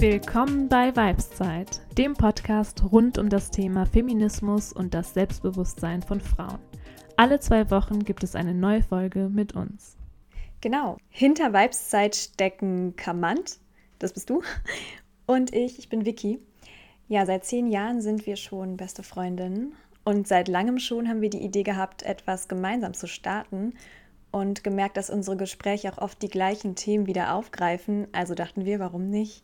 Willkommen bei Vibeszeit, dem Podcast rund um das Thema Feminismus und das Selbstbewusstsein von Frauen. Alle zwei Wochen gibt es eine neue Folge mit uns. Genau. Hinter Vibeszeit stecken Kamant, das bist du, und ich, ich bin Vicky. Ja, seit zehn Jahren sind wir schon beste Freundinnen und seit langem schon haben wir die Idee gehabt, etwas gemeinsam zu starten und gemerkt, dass unsere Gespräche auch oft die gleichen Themen wieder aufgreifen. Also dachten wir, warum nicht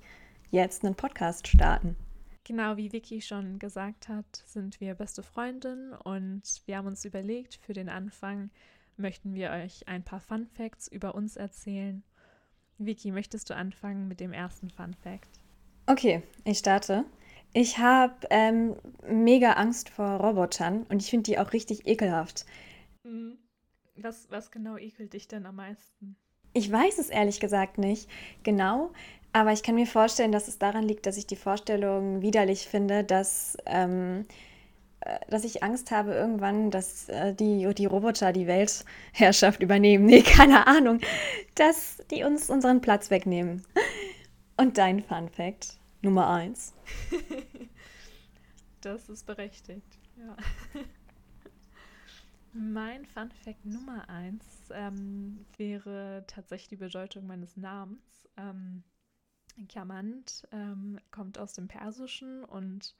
jetzt einen Podcast starten. Genau wie Vicky schon gesagt hat, sind wir beste Freundinnen und wir haben uns überlegt, für den Anfang möchten wir euch ein paar Fun Facts über uns erzählen. Vicky, möchtest du anfangen mit dem ersten Fun Fact? Okay, ich starte. Ich habe ähm, mega Angst vor Robotern und ich finde die auch richtig ekelhaft. Mhm. Was, was genau ekelt dich denn am meisten? Ich weiß es ehrlich gesagt nicht genau, aber ich kann mir vorstellen, dass es daran liegt, dass ich die Vorstellung widerlich finde, dass, ähm, äh, dass ich Angst habe irgendwann, dass äh, die, die Roboter die Weltherrschaft übernehmen. Nee, keine Ahnung. Dass die uns unseren Platz wegnehmen. Und dein Fun Fact Nummer eins. das ist berechtigt, ja. Mein Fun Fact Nummer eins ähm, wäre tatsächlich die Bedeutung meines Namens. Ähm, Chiamant ähm, kommt aus dem Persischen und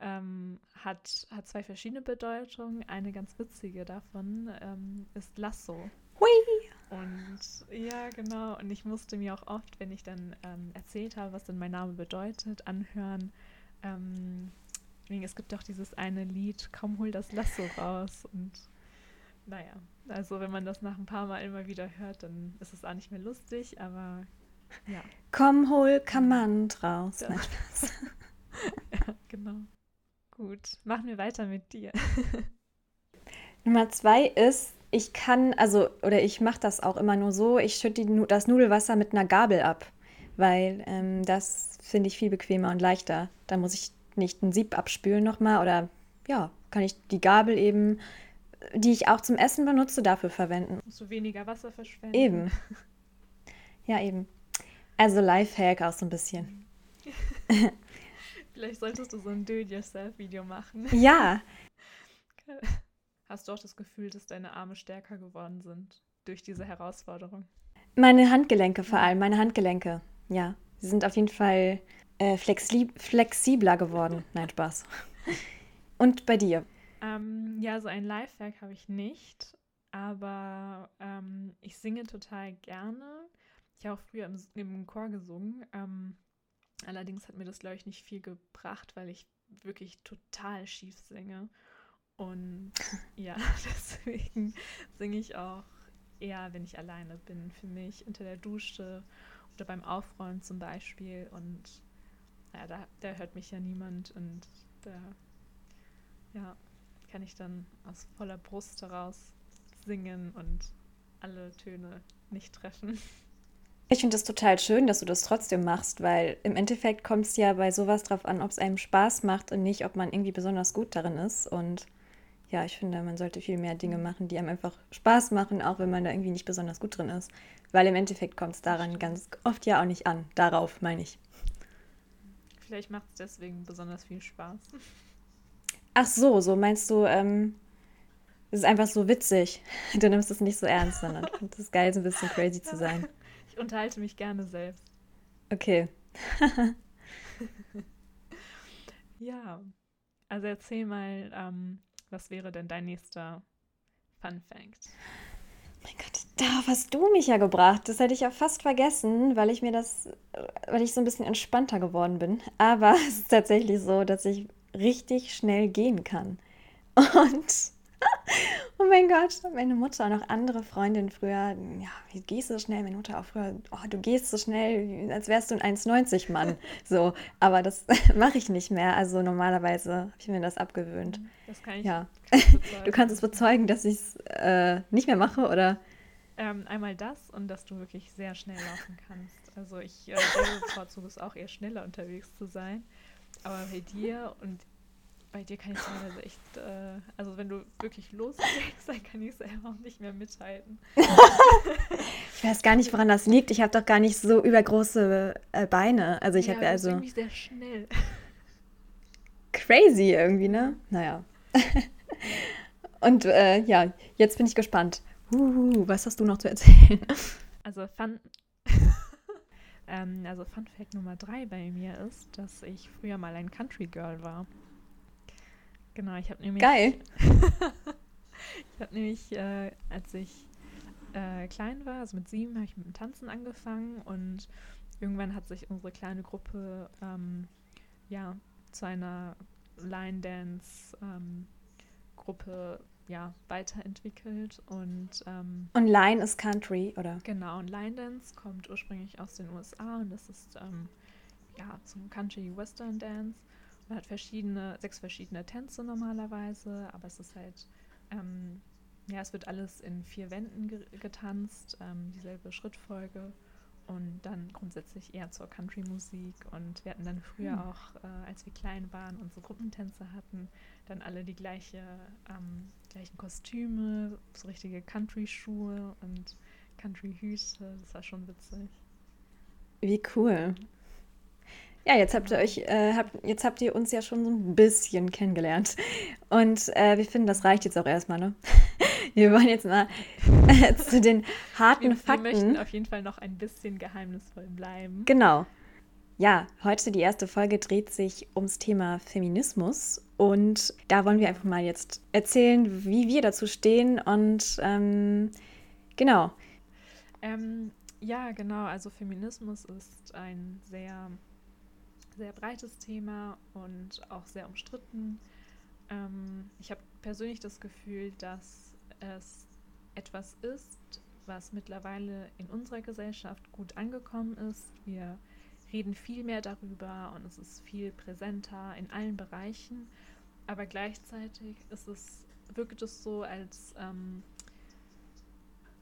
ähm, hat, hat zwei verschiedene Bedeutungen. Eine ganz witzige davon ähm, ist Lasso. Hui! Und ja, genau. Und ich musste mir auch oft, wenn ich dann ähm, erzählt habe, was denn mein Name bedeutet, anhören. Ähm, es gibt doch dieses eine Lied, Komm, hol das Lasso raus. Und naja, also wenn man das nach ein paar Mal immer wieder hört, dann ist es auch nicht mehr lustig, aber ja. Komm, hol Kamant raus. Ja. ja, genau. Gut, machen wir weiter mit dir. Nummer zwei ist, ich kann, also, oder ich mache das auch immer nur so, ich schütte das Nudelwasser mit einer Gabel ab, weil ähm, das finde ich viel bequemer und leichter. Da muss ich nicht ein Sieb abspülen nochmal oder ja, kann ich die Gabel eben, die ich auch zum Essen benutze, dafür verwenden. Musst du weniger Wasser verschwenden. Eben. Ja, eben. Also Lifehack auch so ein bisschen. Vielleicht solltest du so ein Do-it-yourself-Video machen. Ja. Hast du auch das Gefühl, dass deine Arme stärker geworden sind durch diese Herausforderung? Meine Handgelenke vor allem, meine Handgelenke. Ja, sie sind auf jeden Fall äh, flexi flexibler geworden. Nein, Spaß. Und bei dir? Ähm, ja, so ein Lifehack habe ich nicht, aber ähm, ich singe total gerne. Ich habe auch früher im, im Chor gesungen. Ähm, allerdings hat mir das, glaube ich, nicht viel gebracht, weil ich wirklich total schief singe. Und ja, deswegen singe ich auch eher, wenn ich alleine bin, für mich unter der Dusche oder beim Aufräumen zum Beispiel. Und ja, da, da hört mich ja niemand und da ja, kann ich dann aus voller Brust heraus singen und alle Töne nicht treffen. Ich finde es total schön, dass du das trotzdem machst, weil im Endeffekt kommt es ja bei sowas drauf an, ob es einem Spaß macht und nicht, ob man irgendwie besonders gut darin ist. Und ja, ich finde, man sollte viel mehr Dinge machen, die einem einfach Spaß machen, auch wenn man da irgendwie nicht besonders gut drin ist. Weil im Endeffekt kommt es daran ganz oft ja auch nicht an. Darauf meine ich. Vielleicht macht es deswegen besonders viel Spaß. Ach so, so meinst du, ähm, es ist einfach so witzig. Du nimmst es nicht so ernst, sondern es ist geil, so ein bisschen crazy zu sein unterhalte mich gerne selbst. Okay. ja, also erzähl mal, ähm, was wäre denn dein nächster Fun Fact? Mein Gott, da hast du mich ja gebracht. Das hätte ich ja fast vergessen, weil ich mir das, weil ich so ein bisschen entspannter geworden bin. Aber es ist tatsächlich so, dass ich richtig schnell gehen kann. Und oh mein Gott, meine Mutter und auch andere Freundinnen früher, ja, wie gehst du so schnell? Meine Mutter auch früher, oh, du gehst so schnell, als wärst du ein 1,90 Mann. So, aber das mache ich nicht mehr. Also normalerweise habe ich mir das abgewöhnt. Das kann ich. Ja. du kannst es bezeugen, dass ich es äh, nicht mehr mache, oder? Ähm, einmal das und dass du wirklich sehr schnell laufen kannst. Also ich äh, bevorzuge es auch eher schneller unterwegs zu sein. Aber bei dir und bei dir kann ich teilweise echt, äh, also wenn du wirklich loslegst, dann kann ich selber nicht mehr mithalten. ich weiß gar nicht, woran das liegt. Ich habe doch gar nicht so übergroße äh, Beine. Also ich ja, habe ja also. irgendwie sehr schnell. Crazy irgendwie, ne? Naja. Und äh, ja, jetzt bin ich gespannt. Uh, was hast du noch zu erzählen? Also Fun, ähm, also Fun Fact Nummer drei bei mir ist, dass ich früher mal ein Country Girl war. Genau, ich habe nämlich. Geil. ich habe nämlich, äh, als ich äh, klein war, also mit sieben, habe ich mit dem Tanzen angefangen und irgendwann hat sich unsere kleine Gruppe ähm, ja zu einer Line Dance ähm, Gruppe ja, weiterentwickelt und ähm, und Line ist Country oder genau und Line Dance kommt ursprünglich aus den USA und das ist ähm, ja so Country Western Dance man hat verschiedene sechs verschiedene Tänze normalerweise aber es ist halt ähm, ja es wird alles in vier Wänden ge getanzt ähm, dieselbe Schrittfolge und dann grundsätzlich eher zur Country-Musik. Und wir hatten dann früher hm. auch, äh, als wir klein waren und so Gruppentänze hatten, dann alle die gleiche, ähm, gleichen Kostüme, so richtige Country-Schuhe und Country-Hüte. Das war schon witzig. Wie cool. Ja, jetzt habt ihr euch, äh, habt, jetzt habt ihr uns ja schon so ein bisschen kennengelernt. Und äh, wir finden, das reicht jetzt auch erstmal, ne? Wir wollen jetzt mal äh, zu den harten wir, Fakten. Wir möchten auf jeden Fall noch ein bisschen geheimnisvoll bleiben. Genau. Ja, heute die erste Folge dreht sich ums Thema Feminismus. Und da wollen wir einfach mal jetzt erzählen, wie wir dazu stehen. Und ähm, genau. Ähm, ja, genau. Also Feminismus ist ein sehr sehr breites Thema und auch sehr umstritten. Ähm, ich habe persönlich das Gefühl, dass es etwas ist, was mittlerweile in unserer Gesellschaft gut angekommen ist. Wir reden viel mehr darüber und es ist viel präsenter in allen Bereichen. Aber gleichzeitig ist es, wirkt es so, als ähm,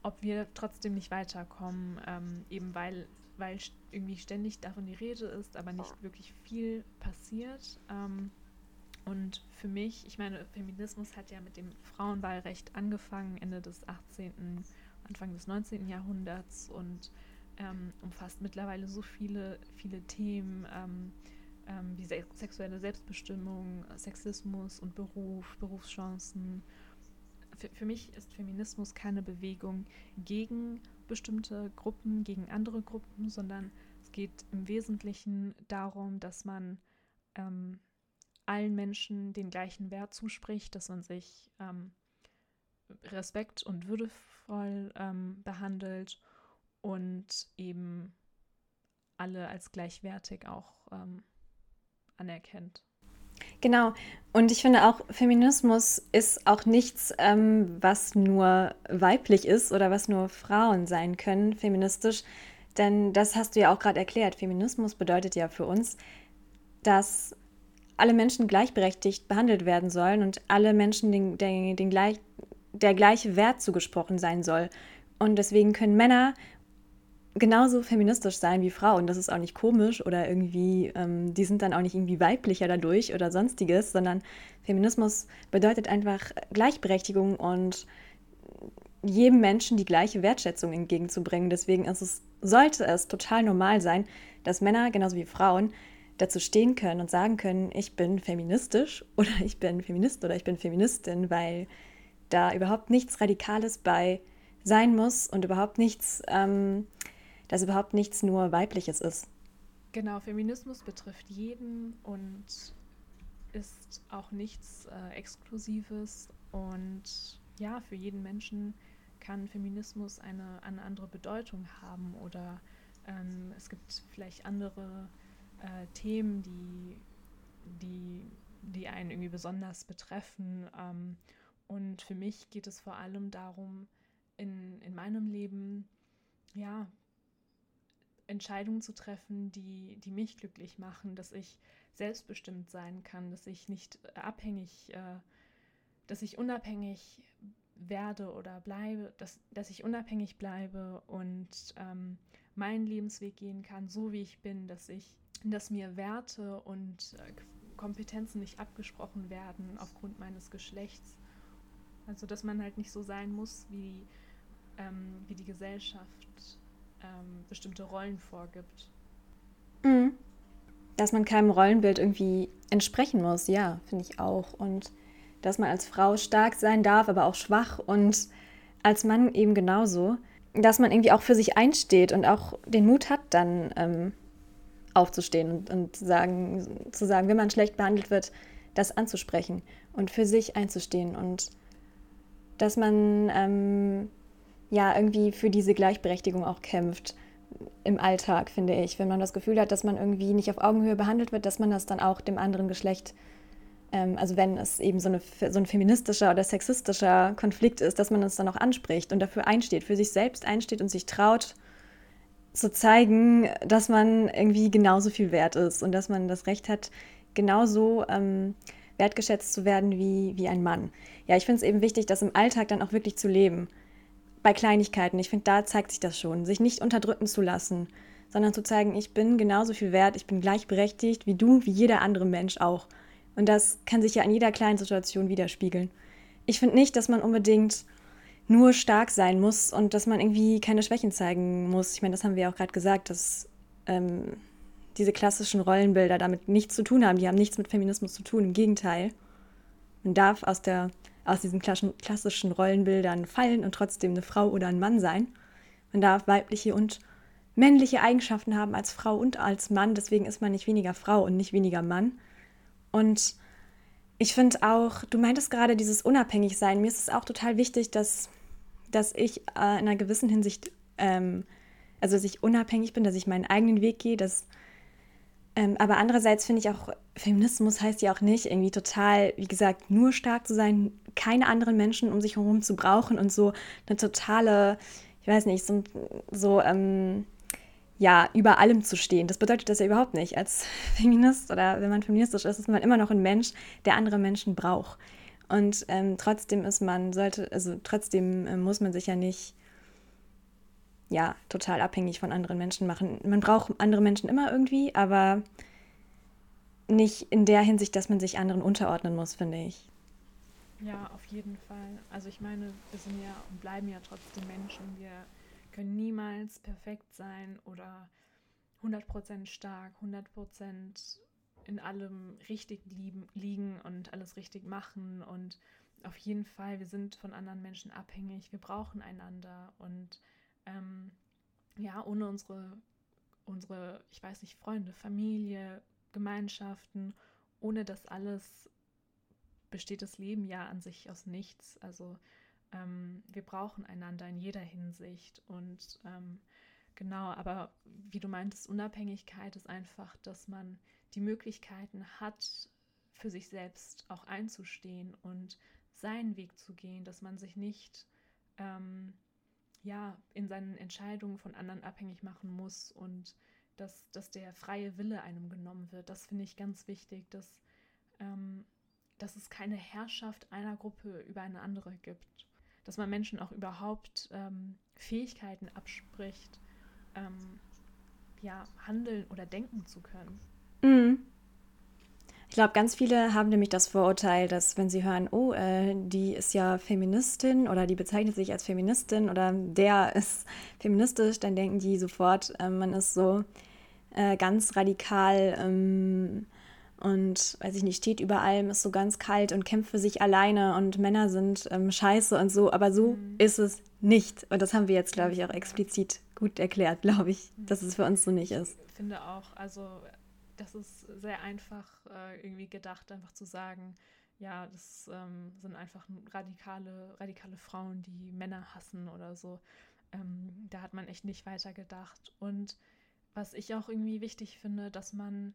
ob wir trotzdem nicht weiterkommen, ähm, eben weil weil irgendwie ständig davon die Rede ist, aber nicht wirklich viel passiert. Ähm, und für mich, ich meine, Feminismus hat ja mit dem Frauenwahlrecht angefangen, Ende des 18., Anfang des 19. Jahrhunderts und ähm, umfasst mittlerweile so viele, viele Themen ähm, ähm, wie se sexuelle Selbstbestimmung, Sexismus und Beruf, Berufschancen. Für, für mich ist Feminismus keine Bewegung gegen bestimmte Gruppen gegen andere Gruppen, sondern es geht im Wesentlichen darum, dass man ähm, allen Menschen den gleichen Wert zuspricht, dass man sich ähm, respekt- und würdevoll ähm, behandelt und eben alle als gleichwertig auch ähm, anerkennt. Genau. Und ich finde auch, Feminismus ist auch nichts, ähm, was nur weiblich ist oder was nur Frauen sein können, feministisch. Denn das hast du ja auch gerade erklärt. Feminismus bedeutet ja für uns, dass alle Menschen gleichberechtigt behandelt werden sollen und alle Menschen den, den, den gleich, der gleiche Wert zugesprochen sein soll. Und deswegen können Männer genauso feministisch sein wie Frauen. Das ist auch nicht komisch oder irgendwie, ähm, die sind dann auch nicht irgendwie weiblicher dadurch oder sonstiges, sondern Feminismus bedeutet einfach Gleichberechtigung und jedem Menschen die gleiche Wertschätzung entgegenzubringen. Deswegen es, sollte es total normal sein, dass Männer genauso wie Frauen dazu stehen können und sagen können, ich bin feministisch oder ich bin Feminist oder ich bin Feministin, weil da überhaupt nichts Radikales bei sein muss und überhaupt nichts ähm, dass überhaupt nichts nur weibliches ist. Genau, Feminismus betrifft jeden und ist auch nichts äh, Exklusives und ja, für jeden Menschen kann Feminismus eine, eine andere Bedeutung haben oder ähm, es gibt vielleicht andere äh, Themen, die, die, die einen irgendwie besonders betreffen. Ähm, und für mich geht es vor allem darum, in, in meinem Leben ja, Entscheidungen zu treffen, die, die mich glücklich machen, dass ich selbstbestimmt sein kann, dass ich nicht abhängig, äh, dass ich unabhängig werde oder bleibe, dass, dass ich unabhängig bleibe und ähm, meinen Lebensweg gehen kann, so wie ich bin, dass ich, dass mir Werte und äh, Kompetenzen nicht abgesprochen werden aufgrund meines Geschlechts. Also dass man halt nicht so sein muss, wie, ähm, wie die Gesellschaft ähm, bestimmte Rollen vorgibt. Mhm. Dass man keinem Rollenbild irgendwie entsprechen muss, ja, finde ich auch. Und dass man als Frau stark sein darf, aber auch schwach und als Mann eben genauso. Dass man irgendwie auch für sich einsteht und auch den Mut hat, dann ähm, aufzustehen und, und sagen, zu sagen, wenn man schlecht behandelt wird, das anzusprechen und für sich einzustehen und dass man ähm, ja irgendwie für diese Gleichberechtigung auch kämpft im Alltag, finde ich. Wenn man das Gefühl hat, dass man irgendwie nicht auf Augenhöhe behandelt wird, dass man das dann auch dem anderen Geschlecht, ähm, also wenn es eben so, eine, so ein feministischer oder sexistischer Konflikt ist, dass man das dann auch anspricht und dafür einsteht, für sich selbst einsteht und sich traut, zu zeigen, dass man irgendwie genauso viel wert ist und dass man das Recht hat, genauso ähm, wertgeschätzt zu werden wie, wie ein Mann. Ja, ich finde es eben wichtig, das im Alltag dann auch wirklich zu leben bei Kleinigkeiten. Ich finde, da zeigt sich das schon, sich nicht unterdrücken zu lassen, sondern zu zeigen, ich bin genauso viel wert, ich bin gleichberechtigt wie du, wie jeder andere Mensch auch. Und das kann sich ja in jeder kleinen Situation widerspiegeln. Ich finde nicht, dass man unbedingt nur stark sein muss und dass man irgendwie keine Schwächen zeigen muss. Ich meine, das haben wir ja auch gerade gesagt, dass ähm, diese klassischen Rollenbilder damit nichts zu tun haben. Die haben nichts mit Feminismus zu tun. Im Gegenteil. Man darf aus der aus diesen klassischen Rollenbildern fallen und trotzdem eine Frau oder ein Mann sein. Man darf weibliche und männliche Eigenschaften haben als Frau und als Mann. Deswegen ist man nicht weniger Frau und nicht weniger Mann. Und ich finde auch, du meintest gerade dieses Unabhängigsein. Mir ist es auch total wichtig, dass, dass ich äh, in einer gewissen Hinsicht, ähm, also dass ich unabhängig bin, dass ich meinen eigenen Weg gehe, dass ähm, aber andererseits finde ich auch, Feminismus heißt ja auch nicht irgendwie total, wie gesagt, nur stark zu sein, keine anderen Menschen um sich herum zu brauchen und so eine totale, ich weiß nicht, so, so ähm, ja, über allem zu stehen. Das bedeutet das ja überhaupt nicht. Als Feminist oder wenn man feministisch ist, ist man immer noch ein Mensch, der andere Menschen braucht. Und ähm, trotzdem ist man, sollte, also trotzdem äh, muss man sich ja nicht ja, total abhängig von anderen Menschen machen. Man braucht andere Menschen immer irgendwie, aber nicht in der Hinsicht, dass man sich anderen unterordnen muss, finde ich. Ja, auf jeden Fall. Also ich meine, wir sind ja und bleiben ja trotzdem Menschen. Wir können niemals perfekt sein oder 100% stark, 100% in allem richtig lieben, liegen und alles richtig machen. Und auf jeden Fall, wir sind von anderen Menschen abhängig. Wir brauchen einander und ähm, ja, ohne unsere, unsere, ich weiß nicht, Freunde, Familie, Gemeinschaften, ohne das alles besteht das Leben ja an sich aus nichts. Also ähm, wir brauchen einander in jeder Hinsicht und ähm, genau, aber wie du meintest, Unabhängigkeit ist einfach, dass man die Möglichkeiten hat, für sich selbst auch einzustehen und seinen Weg zu gehen, dass man sich nicht ähm, ja, in seinen Entscheidungen von anderen abhängig machen muss und dass, dass der freie Wille einem genommen wird. Das finde ich ganz wichtig, dass, ähm, dass es keine Herrschaft einer Gruppe über eine andere gibt. Dass man Menschen auch überhaupt ähm, Fähigkeiten abspricht, ähm, ja, handeln oder denken zu können. Mhm. Ich glaube, ganz viele haben nämlich das Vorurteil, dass wenn sie hören, oh, äh, die ist ja Feministin oder die bezeichnet sich als Feministin oder der ist feministisch, dann denken die sofort, äh, man ist so äh, ganz radikal ähm, und, weiß ich nicht, steht über allem, ist so ganz kalt und kämpft für sich alleine und Männer sind ähm, scheiße und so. Aber so mhm. ist es nicht. Und das haben wir jetzt, glaube ich, auch explizit gut erklärt, glaube ich, dass es für uns so nicht ist. Ich finde auch, also das ist sehr einfach äh, irgendwie gedacht, einfach zu sagen, ja, das ähm, sind einfach radikale, radikale Frauen, die Männer hassen oder so. Ähm, da hat man echt nicht weiter gedacht. Und was ich auch irgendwie wichtig finde, dass man,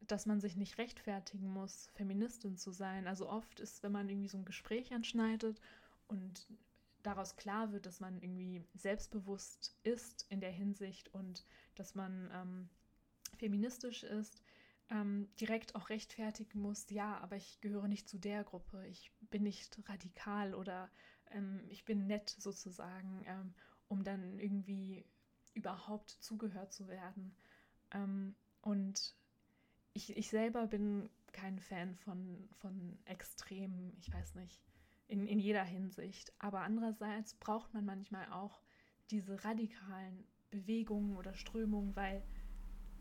dass man sich nicht rechtfertigen muss, Feministin zu sein. Also oft ist, wenn man irgendwie so ein Gespräch anschneidet und daraus klar wird, dass man irgendwie selbstbewusst ist in der Hinsicht und dass man ähm, feministisch ist, ähm, direkt auch rechtfertigen muss, ja, aber ich gehöre nicht zu der Gruppe, ich bin nicht radikal oder ähm, ich bin nett sozusagen, ähm, um dann irgendwie überhaupt zugehört zu werden. Ähm, und ich, ich selber bin kein Fan von, von Extremen, ich weiß nicht, in, in jeder Hinsicht. Aber andererseits braucht man manchmal auch diese radikalen Bewegungen oder Strömungen, weil,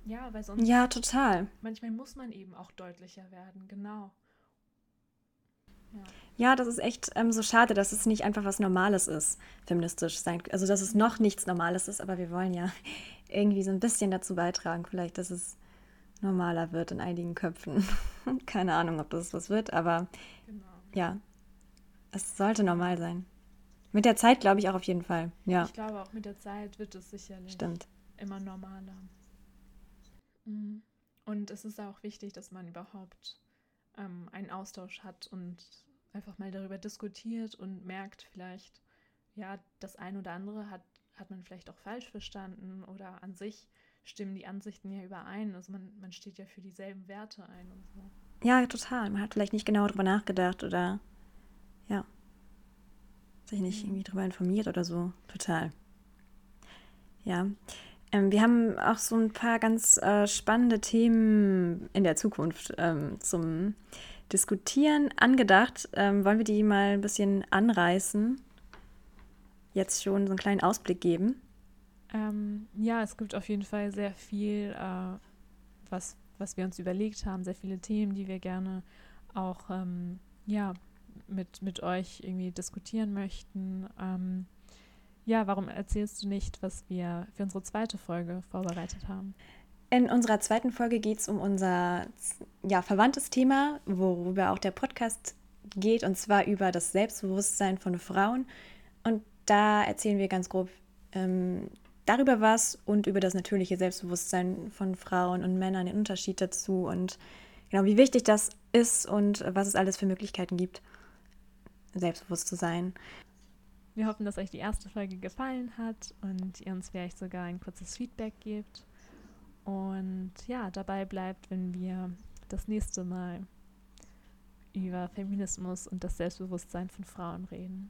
ja, weil sonst. Ja, total. Manchmal muss man eben auch deutlicher werden, genau. Ja. ja, das ist echt ähm, so schade, dass es nicht einfach was Normales ist, feministisch sein. Also, dass es noch nichts Normales ist, aber wir wollen ja irgendwie so ein bisschen dazu beitragen, vielleicht, dass es normaler wird in einigen Köpfen. Keine Ahnung, ob das was wird, aber genau. ja, es sollte normal sein. Mit der Zeit glaube ich auch auf jeden Fall. Ja. Ich glaube auch mit der Zeit wird es sicherlich Stimmt. immer normaler. Mhm. Und es ist auch wichtig, dass man überhaupt ähm, einen Austausch hat und einfach mal darüber diskutiert und merkt vielleicht, ja, das ein oder andere hat, hat man vielleicht auch falsch verstanden oder an sich stimmen die Ansichten ja überein. Also man, man steht ja für dieselben Werte ein und so. Ja, total. Man hat vielleicht nicht genau darüber nachgedacht oder ja, sich nicht mhm. irgendwie darüber informiert oder so. Total. Ja. Ähm, wir haben auch so ein paar ganz äh, spannende Themen in der Zukunft ähm, zum Diskutieren angedacht. Ähm, wollen wir die mal ein bisschen anreißen? Jetzt schon so einen kleinen Ausblick geben. Ähm, ja, es gibt auf jeden Fall sehr viel, äh, was, was wir uns überlegt haben, sehr viele Themen, die wir gerne auch ähm, ja, mit, mit euch irgendwie diskutieren möchten. Ja, warum erzählst du nicht, was wir für unsere zweite Folge vorbereitet haben? In unserer zweiten Folge geht es um unser ja, verwandtes Thema, worüber auch der Podcast geht, und zwar über das Selbstbewusstsein von Frauen. Und da erzählen wir ganz grob ähm, darüber was und über das natürliche Selbstbewusstsein von Frauen und Männern, den Unterschied dazu und genau, wie wichtig das ist und was es alles für Möglichkeiten gibt, selbstbewusst zu sein. Wir hoffen, dass euch die erste Folge gefallen hat und ihr uns vielleicht sogar ein kurzes Feedback gebt. Und ja, dabei bleibt, wenn wir das nächste Mal über Feminismus und das Selbstbewusstsein von Frauen reden.